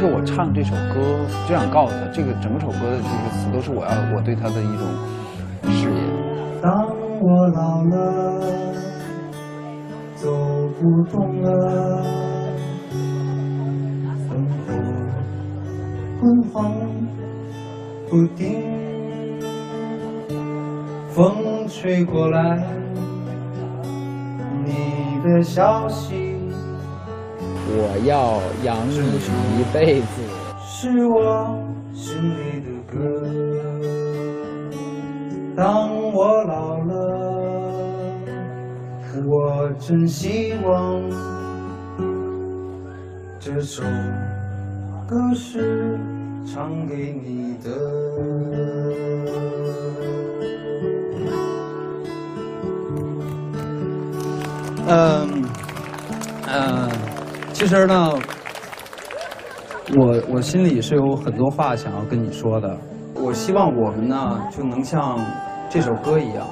实我唱这首歌就想告诉他，这个整首歌的这些词都是我要我对他的一种誓言。当我老了，走不动了，灯火昏黄不定，风吹过来，你的消息我要养你一辈子。是我心里的歌。当我老了，我真希望这首歌是唱给你的。嗯嗯，其实呢，我我心里是有很多话想要跟你说的。我希望我们呢就能像这首歌一样，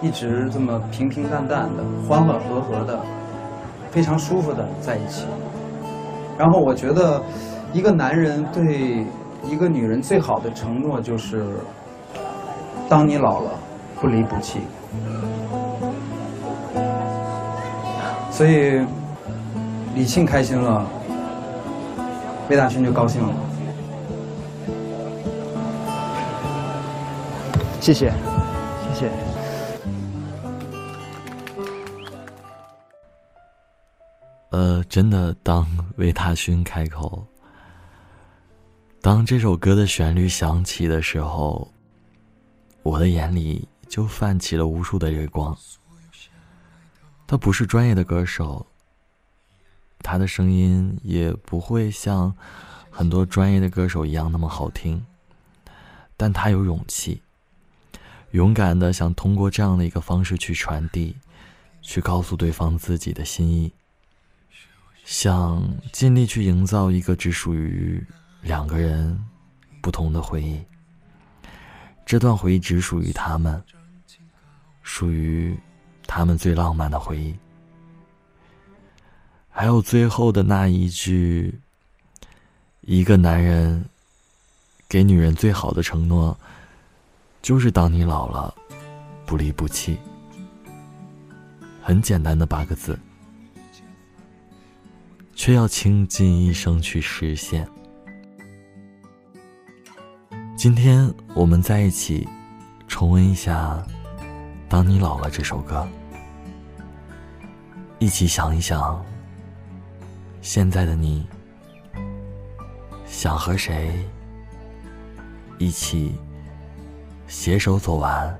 一直这么平平淡淡的、欢欢和和的、非常舒服的在一起。然后我觉得，一个男人对一个女人最好的承诺就是，当你老了，不离不弃。所以，李沁开心了，魏大勋就高兴了。谢谢，谢谢。呃，真的，当魏大勋开口，当这首歌的旋律响起的时候，我的眼里就泛起了无数的月光。他不是专业的歌手，他的声音也不会像很多专业的歌手一样那么好听，但他有勇气，勇敢的想通过这样的一个方式去传递，去告诉对方自己的心意。想尽力去营造一个只属于两个人不同的回忆。这段回忆只属于他们，属于他们最浪漫的回忆。还有最后的那一句：“一个男人给女人最好的承诺，就是当你老了，不离不弃。”很简单的八个字。却要倾尽一生去实现。今天我们在一起，重温一下《当你老了》这首歌，一起想一想，现在的你，想和谁一起携手走完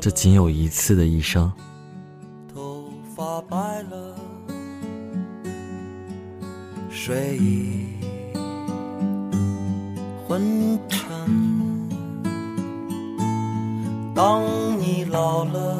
这仅有一次的一生。头发白了。睡意昏沉。当你老了，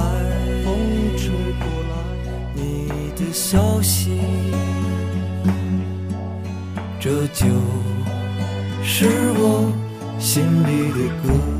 来，风吹过来，你的消息，这就是我心里的歌。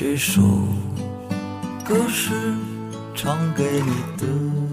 这首歌是唱给你的。